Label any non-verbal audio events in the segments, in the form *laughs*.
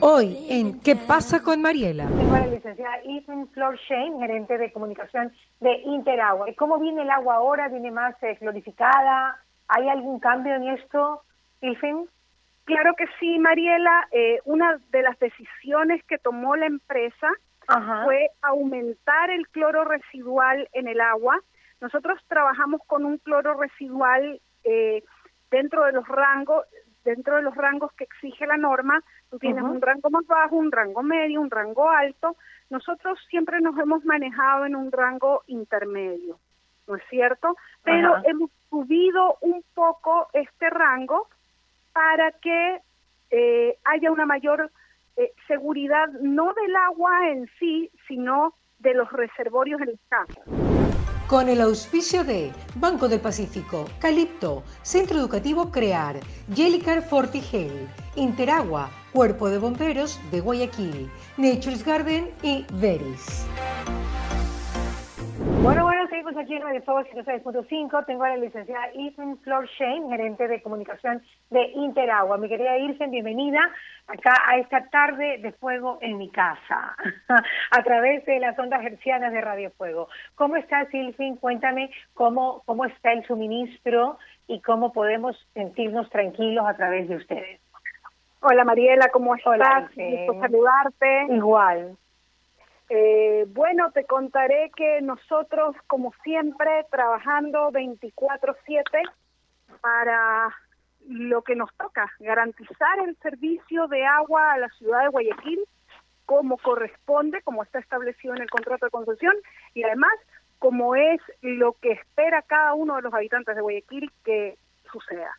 Hoy en ¿Qué pasa con Mariela? Tengo la licenciada Ethan Flor Shane, gerente de comunicación de Interagua. ¿Cómo viene el agua ahora? ¿Viene más eh, glorificada? ¿Hay algún cambio en esto, Ethan? Claro que sí, Mariela. Eh, una de las decisiones que tomó la empresa fue aumentar el cloro residual en el agua. Nosotros trabajamos con un cloro residual eh, dentro de los rangos dentro de los rangos que exige la norma, tú tienes un rango más bajo, un rango medio, un rango alto. Nosotros siempre nos hemos manejado en un rango intermedio, ¿no es cierto? Pero hemos subido un poco este rango para que eh, haya una mayor eh, seguridad no del agua en sí, sino de los reservorios en las casas. Con el auspicio de Banco del Pacífico, Calipto, Centro Educativo Crear, Jellicar Fortigel, Interagua, Cuerpo de Bomberos de Guayaquil, Nature's Garden y Veris. Bueno, bueno, seguimos aquí en Radio Fuego 106.5. Tengo a la licenciada Ethan Flor gerente de comunicación de Interagua. Mi querida Irsen, bienvenida acá a esta tarde de fuego en mi casa, *laughs* a través de las ondas hercianas de Radio Fuego. ¿Cómo estás, Ilfin? Cuéntame cómo, cómo está el suministro y cómo podemos sentirnos tranquilos a través de ustedes. Hola Mariela, ¿cómo estás? Hola, Gusto saludarte. Igual. Eh, bueno, te contaré que nosotros, como siempre, trabajando 24/7 para lo que nos toca, garantizar el servicio de agua a la ciudad de Guayaquil como corresponde, como está establecido en el contrato de concesión y además como es lo que espera cada uno de los habitantes de Guayaquil que suceda.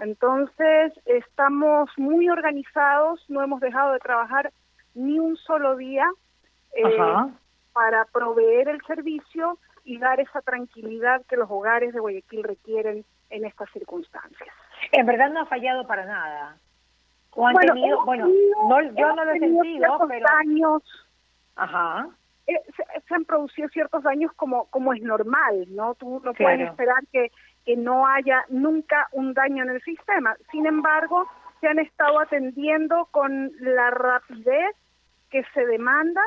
Entonces, estamos muy organizados, no hemos dejado de trabajar ni un solo día eh, para proveer el servicio y dar esa tranquilidad que los hogares de Guayaquil requieren en estas circunstancias. En verdad no ha fallado para nada. bueno, bueno yo no lo he sentido, pero... Daños, Ajá. Eh, se, han producido ciertos daños como como es normal, ¿no? Tú no puedes esperar que, que no haya nunca un daño en el sistema. Sin embargo, se han estado atendiendo con la rapidez que se demanda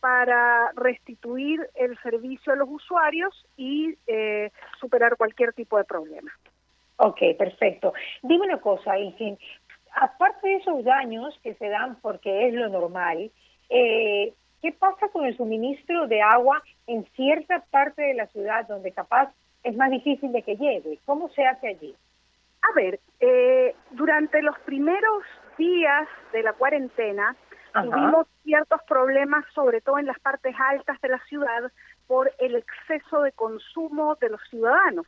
para restituir el servicio a los usuarios y eh, superar cualquier tipo de problema. Ok, perfecto. Dime una cosa, Ilfin, aparte de esos daños que se dan porque es lo normal, eh, ¿qué pasa con el suministro de agua en cierta parte de la ciudad donde capaz es más difícil de que llegue? ¿Cómo se hace allí? A ver, eh, durante los primeros días de la cuarentena, Tuvimos ciertos problemas, sobre todo en las partes altas de la ciudad, por el exceso de consumo de los ciudadanos.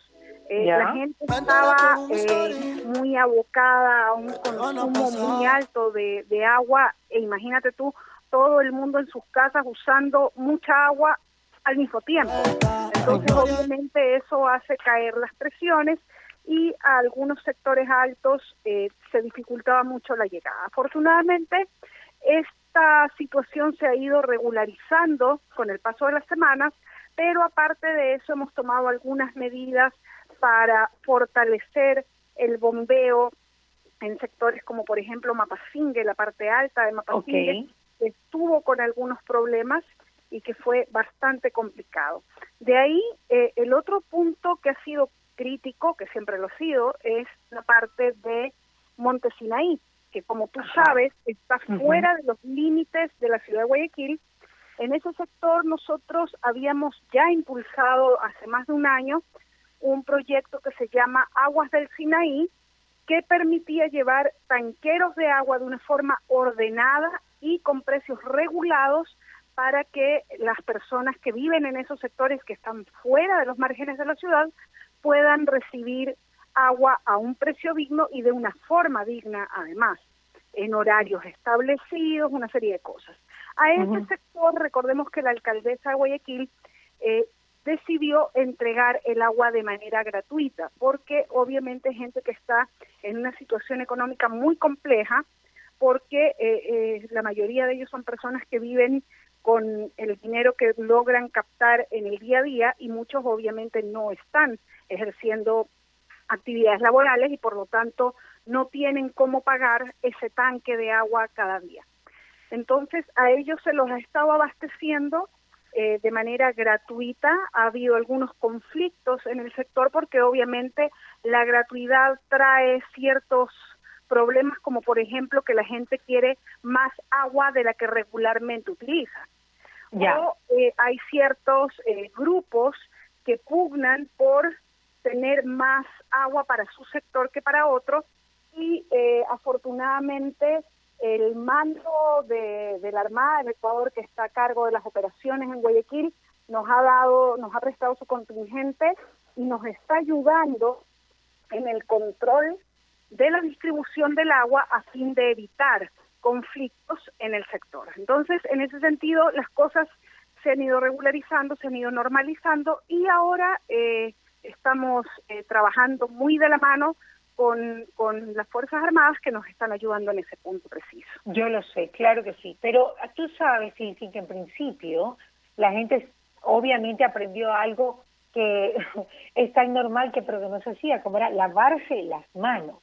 Eh, la gente estaba eh, muy abocada a un consumo muy alto de, de agua e imagínate tú, todo el mundo en sus casas usando mucha agua al mismo tiempo. Entonces, obviamente, eso hace caer las presiones y a algunos sectores altos eh, se dificultaba mucho la llegada. Afortunadamente, esta situación se ha ido regularizando con el paso de las semanas, pero aparte de eso hemos tomado algunas medidas para fortalecer el bombeo en sectores como por ejemplo Mapasingue, la parte alta de Mapasingue, que estuvo con algunos problemas y que fue bastante complicado. De ahí, eh, el otro punto que ha sido crítico, que siempre lo ha sido, es la parte de Montesinaí, que como tú sabes está fuera de los límites de la ciudad de Guayaquil. En ese sector nosotros habíamos ya impulsado hace más de un año un proyecto que se llama Aguas del Sinaí, que permitía llevar tanqueros de agua de una forma ordenada y con precios regulados para que las personas que viven en esos sectores que están fuera de los márgenes de la ciudad puedan recibir agua a un precio digno y de una forma digna además, en horarios establecidos, una serie de cosas. A ese sector, recordemos que la alcaldesa de Guayaquil eh, decidió entregar el agua de manera gratuita, porque obviamente gente que está en una situación económica muy compleja, porque eh, eh, la mayoría de ellos son personas que viven con el dinero que logran captar en el día a día y muchos obviamente no están ejerciendo actividades laborales y por lo tanto no tienen cómo pagar ese tanque de agua cada día. Entonces a ellos se los ha estado abasteciendo eh, de manera gratuita. Ha habido algunos conflictos en el sector porque obviamente la gratuidad trae ciertos problemas como por ejemplo que la gente quiere más agua de la que regularmente utiliza. Ya. O eh, hay ciertos eh, grupos que pugnan por tener más agua para su sector que para otro y afortunadamente el mando de, la Armada del Ecuador que está a cargo de las operaciones en Guayaquil nos ha dado, nos ha prestado su contingente y nos está ayudando en el control de la distribución del agua a fin de evitar conflictos en el sector. Entonces, en ese sentido, las cosas se han ido regularizando, se han ido normalizando y ahora eh, estamos eh, trabajando muy de la mano con, con las Fuerzas Armadas que nos están ayudando en ese punto preciso. Yo lo sé, claro que sí, pero tú sabes, sí, que en principio la gente obviamente aprendió algo que *laughs* es tan normal que pero que no se hacía, como era lavarse las manos.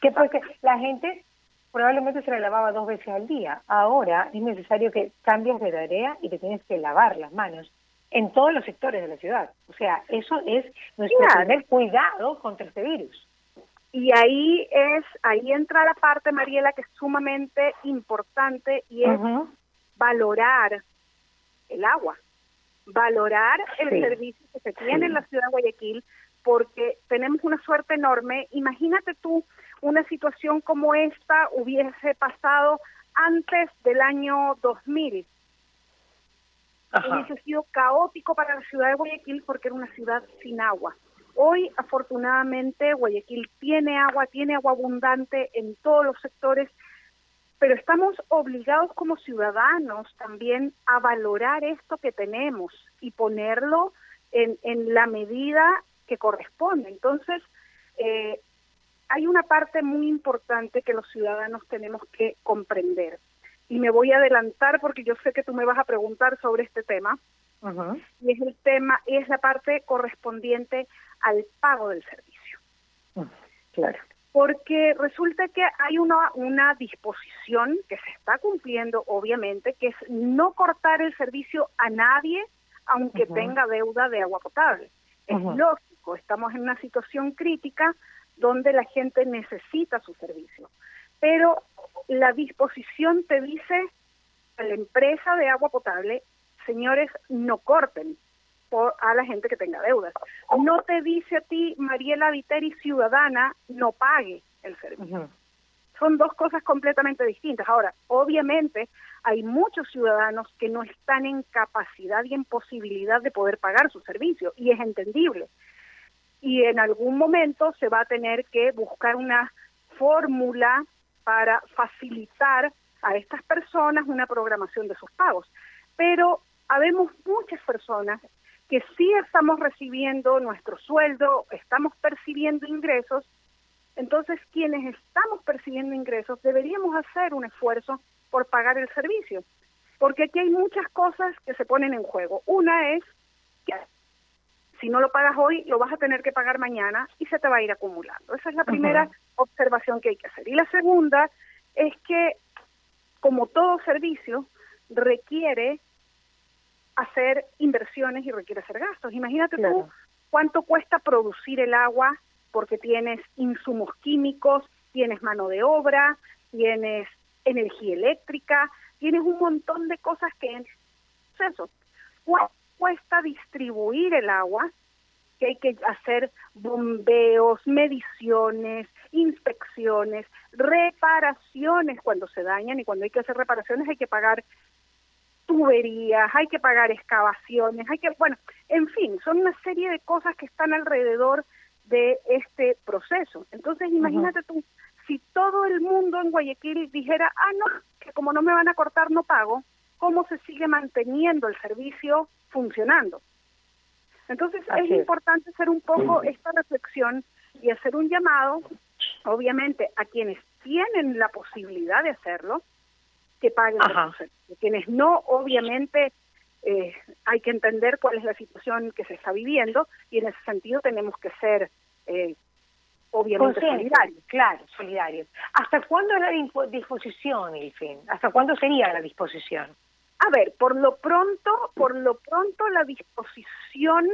Que porque la gente probablemente se la lavaba dos veces al día. Ahora es necesario que cambies de tarea y te tienes que lavar las manos en todos los sectores de la ciudad. O sea, eso es nuestro primer cuidado contra este virus. Y ahí es, ahí entra la parte, Mariela, que es sumamente importante y es valorar el agua, valorar el servicio que se tiene en la ciudad de Guayaquil, porque tenemos una suerte enorme. Imagínate tú una situación como esta hubiese pasado antes del año 2000. Hubiese sido caótico para la ciudad de Guayaquil porque era una ciudad sin agua. Hoy, afortunadamente, Guayaquil tiene agua, tiene agua abundante en todos los sectores, pero estamos obligados como ciudadanos también a valorar esto que tenemos y ponerlo en, en la medida que corresponde. Entonces, eh, hay una parte muy importante que los ciudadanos tenemos que comprender. Y me voy a adelantar porque yo sé que tú me vas a preguntar sobre este tema. Y es el tema, es la parte correspondiente al pago del servicio. Mm, claro. Porque resulta que hay una, una disposición que se está cumpliendo, obviamente, que es no cortar el servicio a nadie aunque tenga deuda de agua potable. Es lógico, estamos en una situación crítica donde la gente necesita su servicio. Pero la disposición te dice a la empresa de agua potable, señores, no corten, a la gente que tenga deudas. No te dice a ti, Mariela Viteri, ciudadana, no pague el servicio. Son dos cosas completamente distintas. Ahora, obviamente, hay muchos ciudadanos que no están en capacidad y en posibilidad de poder pagar su servicio, y es entendible. Y en algún momento se va a tener que buscar una fórmula para facilitar a estas personas una programación de sus pagos. Pero habemos muchas personas que sí estamos recibiendo nuestro sueldo, estamos percibiendo ingresos, entonces quienes estamos percibiendo ingresos deberíamos hacer un esfuerzo por pagar el servicio, porque aquí hay muchas cosas que se ponen en juego. Una es que si no lo pagas hoy, lo vas a tener que pagar mañana y se te va a ir acumulando. Esa es la primera observación que hay que hacer. Y la segunda es que, como todo servicio, requiere hacer inversiones y requiere hacer gastos. Imagínate tú cuánto cuesta producir el agua porque tienes insumos químicos, tienes mano de obra, tienes energía eléctrica, tienes un montón de cosas que en proceso. ¿Cuánto cuesta distribuir el agua? Que hay que hacer bombeos, mediciones, inspecciones, reparaciones cuando se dañan y cuando hay que hacer reparaciones hay que pagar tuberías, hay que pagar excavaciones, hay que, bueno, en fin, son una serie de cosas que están alrededor de este proceso. Entonces, imagínate tú, si todo el mundo en Guayaquil dijera, ah, no, que como no me van a cortar, no pago, ¿cómo se sigue manteniendo el servicio funcionando? Entonces, es, importante hacer un poco esta reflexión y hacer un llamado, obviamente, a quienes tienen la posibilidad de hacerlo, que paguen Quienes no, obviamente, eh, hay que entender cuál es la situación que se está viviendo y en ese sentido tenemos que ser eh, obviamente solidarios. Claro, solidarios. ¿Hasta cuándo es la disposición, fin? ¿Hasta cuándo sería la disposición? A ver, por lo pronto, por lo pronto la disposición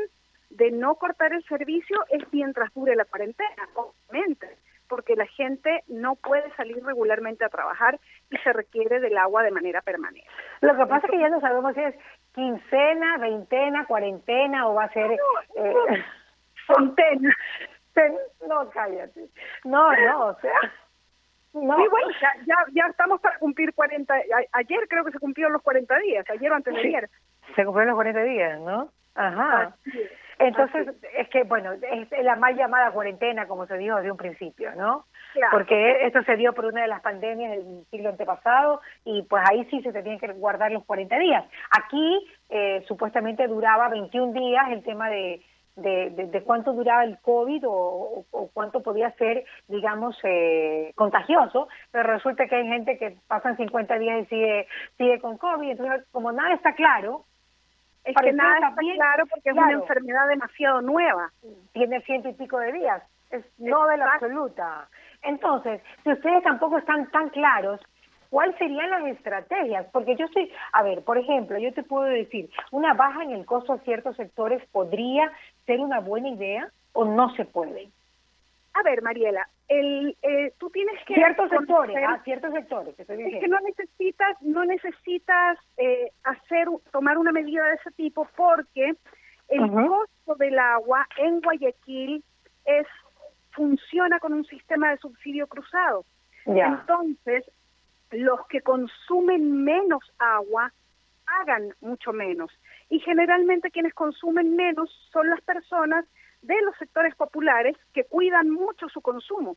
de no cortar el servicio es mientras dure la cuarentena, obviamente, porque la gente no puede salir regularmente a trabajar y se requiere del agua de manera permanente. Lo que pasa es que ya no sabemos si es quincena, veintena, cuarentena o va a ser... Eh, Fontena. *laughs* No, cállate. No, no, o sea... No. Sí, bueno, ya, ya, estamos para cumplir 40. ayer creo que se cumplieron los 40 días, ayer o antes de ayer. Se cumplieron los 40 días, ¿no? Ajá. Entonces, es que, bueno, es la mal llamada cuarentena, como se dijo desde un principio, ¿no? Porque esto se dio por una de las pandemias del siglo antepasado y pues ahí sí se tenían que guardar los 40 días. Aquí eh, supuestamente duraba 21 días el tema de, de, cuánto duraba el COVID o, cuánto podía ser, digamos, eh, contagioso, pero resulta que hay gente que pasan 50 días y sigue, sigue con COVID, entonces como nada está claro, es que nada está claro porque es una enfermedad demasiado nueva. Tiene ciento y pico de días, es no de la absoluta. Entonces, si ustedes tampoco están tan claros, ¿cuáles serían las estrategias? Porque yo estoy, a ver, por ejemplo, yo te puedo decir, una baja en el costo a ciertos sectores podría ser una buena idea o no se puede. A ver, Mariela, el, eh, tú tienes que ciertos sectores, ah, ciertos sectores. es que no necesitas, no necesitas eh, hacer, tomar una medida de ese tipo porque el costo del agua en Guayaquil es funciona con un sistema de subsidio cruzado. Entonces, los que consumen menos agua pagan mucho menos. Y generalmente quienes consumen menos son las personas de los sectores populares que cuidan mucho su consumo.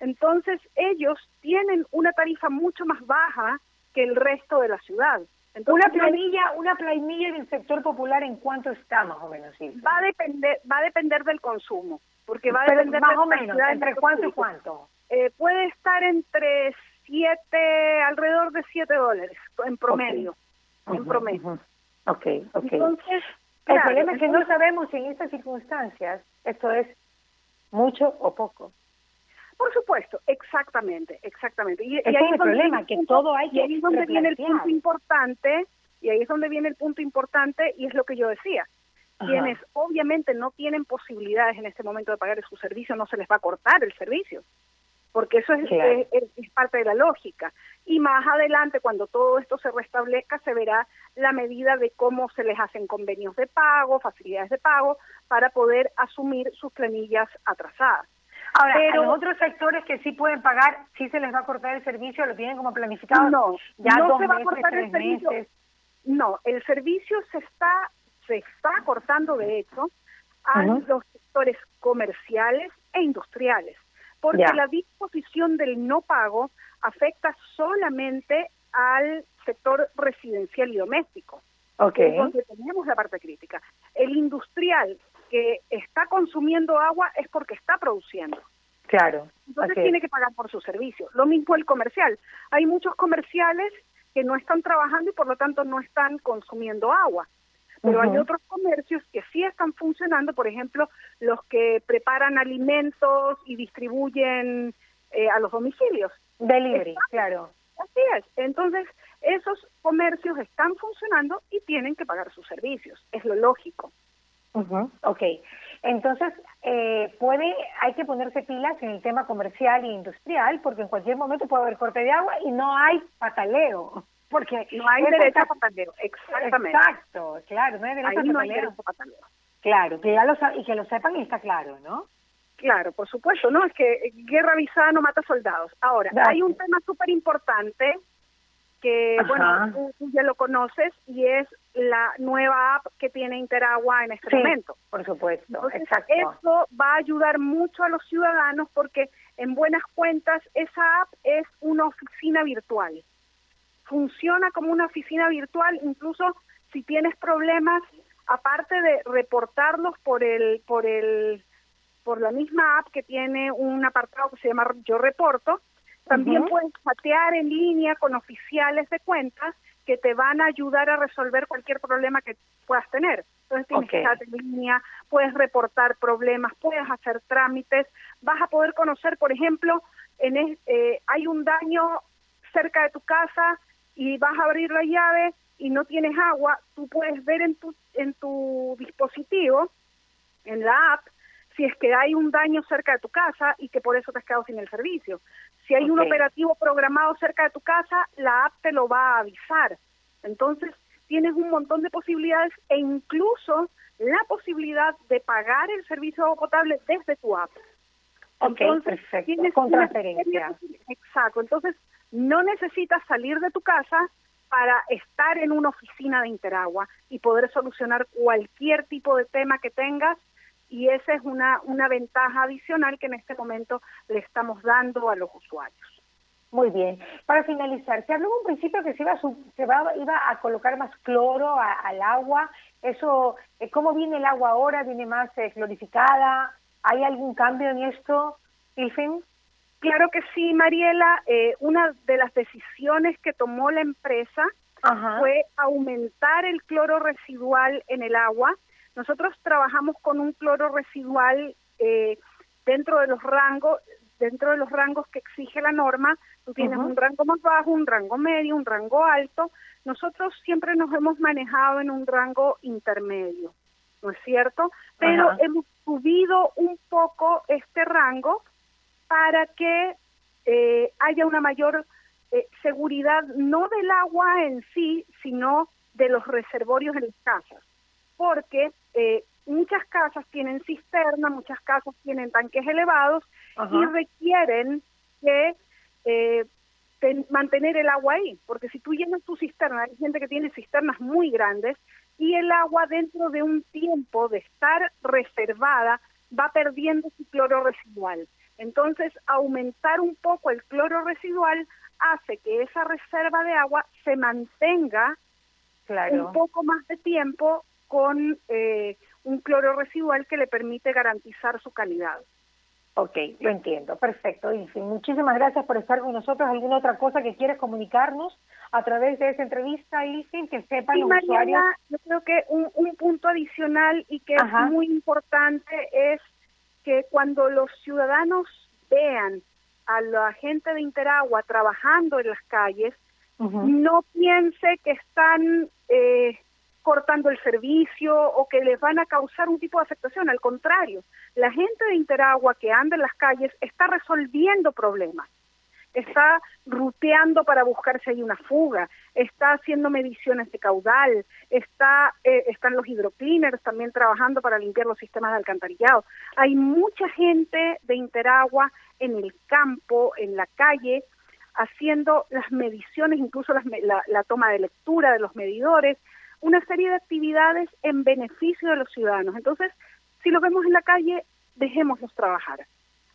Entonces, ellos tienen una tarifa mucho más baja que el resto de la ciudad. una planilla, una planilla del sector popular en cuánto está más o menos. Va a depender, va a depender del consumo porque va a depender más o menos, entre cuánto y cuánto. Eh, puede estar entre siete, alrededor de siete dólares en promedio, en promedio. Ok, ok. Entonces, el problema es que no sabemos si en estas circunstancias esto es mucho o poco. Por supuesto, exactamente, exactamente. Y, ahí es el problema, que todo hay que Y ahí es donde viene el punto importante, y ahí es donde viene el punto importante, y es lo que yo decía quienes obviamente no tienen posibilidades en este momento de pagar su servicio, no se les va a cortar el servicio, porque eso es, es, parte de la lógica. Y más adelante, cuando todo esto se restablezca, se verá la medida de cómo se les hacen convenios de pago, facilidades de pago, para poder asumir sus planillas atrasadas. Ahora, pero los otros sectores que sí pueden pagar, sí se les va a cortar el servicio, lo tienen como planificado. No, ya no se va a cortar el servicio. No, el servicio se está se está cortando de hecho a los sectores comerciales e industriales, porque la disposición del no pago afecta solamente al sector residencial y doméstico. Okay. Donde tenemos la parte crítica. El industrial que está consumiendo agua es porque está produciendo. Claro. Entonces tiene que pagar por su servicio. Lo mismo el comercial. Hay muchos comerciales que no están trabajando y por lo tanto no están consumiendo agua. Pero hay otros comercios que sí están funcionando, por ejemplo, los que preparan alimentos y distribuyen eh, a los domicilios. Delivery, claro. Así es. Entonces, esos comercios están funcionando y tienen que pagar sus servicios. Es lo lógico. Uh Ok. Entonces, eh, puede, hay que ponerse pilas en el tema comercial e industrial, porque en cualquier momento puede haber corte de agua y no hay pataleo. Porque no hay derecho a pataleo, exactamente. Exacto, claro, no hay derecho, a, pataleo. Claro, que ya lo, y que lo sepan y está claro, ¿no? Claro, por supuesto, ¿no? Es que guerra avisada no mata soldados. Ahora, hay un tema súper importante que, bueno, tú, ya lo conoces y es la nueva app que tiene Interagua en este momento. por supuesto, exacto. Eso va a ayudar mucho a los ciudadanos porque, en buenas cuentas, esa app es una oficina virtual funciona como una oficina virtual, incluso si tienes problemas, aparte de reportarlos por el, por el, por la misma app que tiene un apartado que se llama Yo Reporto, también puedes chatear en línea con oficiales de cuentas que te van a ayudar a resolver cualquier problema que puedas tener. Entonces tienes chat en línea, puedes reportar problemas, puedes hacer trámites, vas a poder conocer, por ejemplo, en eh, hay un daño cerca de tu casa y vas a abrir la llave y no tienes agua, tú puedes ver en tu, en tu dispositivo, en la app, si es que hay un daño cerca de tu casa y que por eso te has quedado sin el servicio. Si hay un operativo programado cerca de tu casa, la app te lo va a avisar. Entonces, tienes un montón de posibilidades e incluso la posibilidad de pagar el servicio de agua potable desde tu app. Ok, perfecto. Con transferencia. Exacto. Entonces, no necesitas salir de tu casa para estar en una oficina de Interagua y poder solucionar cualquier tipo de tema que tengas y esa es una, una ventaja adicional que en este momento le estamos dando a los usuarios. Muy bien. Para finalizar, se habló en un principio que se iba a, se iba a colocar más cloro al agua. Eso, eh, ¿Cómo viene el agua ahora? ¿Viene más eh, clorificada? ¿Hay algún cambio en esto, Ilfin? Claro que sí, Mariela. Eh, una de las decisiones que tomó la empresa fue aumentar el cloro residual en el agua. Nosotros trabajamos con un cloro residual eh, dentro de los rangos dentro de los rangos que exige la norma. Tú tienes un rango más bajo, un rango medio, un rango alto. Nosotros siempre nos hemos manejado en un rango intermedio, ¿no es cierto? Pero hemos subido un poco este rango para que eh, haya una mayor eh, seguridad no del agua en sí, sino de los reservorios en las casas, porque eh, muchas casas tienen cisterna, muchas casas tienen tanques elevados y requieren que mantener el agua ahí, porque si tú llenas tu cisterna, hay gente que tiene cisternas muy grandes y el agua dentro de un tiempo de estar reservada va perdiendo su cloro residual. Entonces, aumentar un poco el cloro residual hace que esa reserva de agua se mantenga un poco más de tiempo con eh, un cloro residual que le permite garantizar su calidad. Ok, lo entiendo, perfecto. Y muchísimas gracias por estar con nosotros. ¿Alguna otra cosa que quieres comunicarnos a través de esa entrevista, Ilfin, que sepan los usuarios? Yo creo que un, un punto adicional y que es muy importante es que cuando los ciudadanos vean a la gente de Interagua trabajando en las calles, no piense que están eh, cortando el servicio o que les van a causar un tipo de afectación. Al contrario, la gente de Interagua que anda en las calles está resolviendo problemas está ruteando para buscar si hay una fuga, está haciendo mediciones de caudal, está eh, están los hidrocleaners también trabajando para limpiar los sistemas de alcantarillado. Hay mucha gente de Interagua en el campo, en la calle, haciendo las mediciones, incluso la, la toma de lectura de los medidores, una serie de actividades en beneficio de los ciudadanos. Entonces, si lo vemos en la calle, dejémoslos trabajar.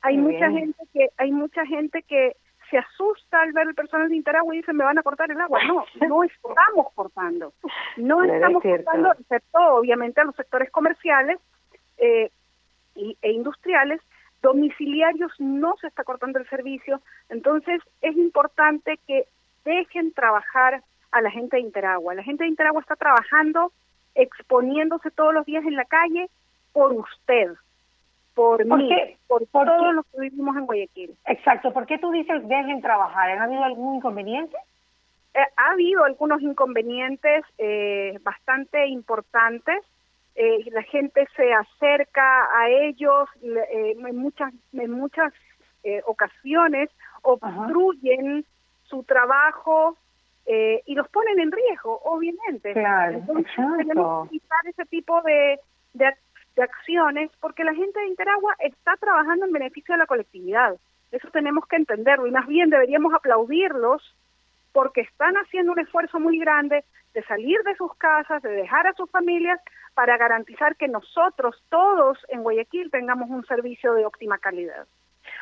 Hay mucha gente que hay mucha gente que se asusta al ver el personal de Interagua y dice me van a cortar el agua. No, *laughs* no estamos cortando. No estamos cortando, excepto obviamente a los sectores comerciales eh, e industriales, domiciliarios no se está cortando el servicio. Entonces es importante que dejen trabajar a la gente de Interagua. La gente de Interagua está trabajando, exponiéndose todos los días en la calle por usted, por, mí, por, todos los que vivimos en Guayaquil. Exacto, ¿por qué tú dices dejen trabajar? ¿Ha habido algún inconveniente? Eh, ha habido algunos inconvenientes eh, bastante importantes. Eh, la gente se acerca a ellos en muchas en muchas ocasiones obstruyen su trabajo y los ponen en riesgo, obviamente. Claro, Entonces, tenemos que evitar ese tipo de, de de acciones, porque la gente de Interagua está trabajando en beneficio de la colectividad. Eso tenemos que entenderlo y más bien deberíamos aplaudirlos porque están haciendo un esfuerzo muy grande de salir de sus casas, de dejar a sus familias para garantizar que nosotros todos en Guayaquil tengamos un servicio de óptima calidad.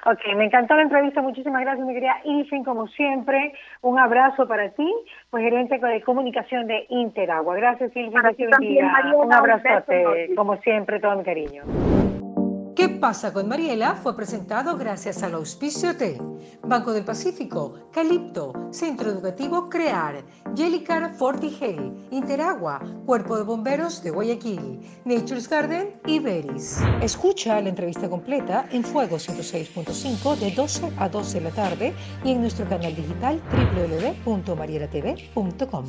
Ok, me encantó la entrevista. Muchísimas gracias, mi querida Ilfin, como siempre. Un abrazo para ti, pues gerente de comunicación de Interagua. Gracias, también, Un abrazote, como siempre, todo mi cariño. ¿Qué pasa con Mariela? Fue presentado gracias al auspicio de Banco del Pacífico, Calipto, Centro Educativo Crear, Jellicar Fortigel, Interagua, Cuerpo de Bomberos de Guayaquil, Nature's Garden y Beris. Escucha la entrevista completa en Fuego 106.5 de 12 a 12 de la tarde y en nuestro canal digital www.marielatv.com.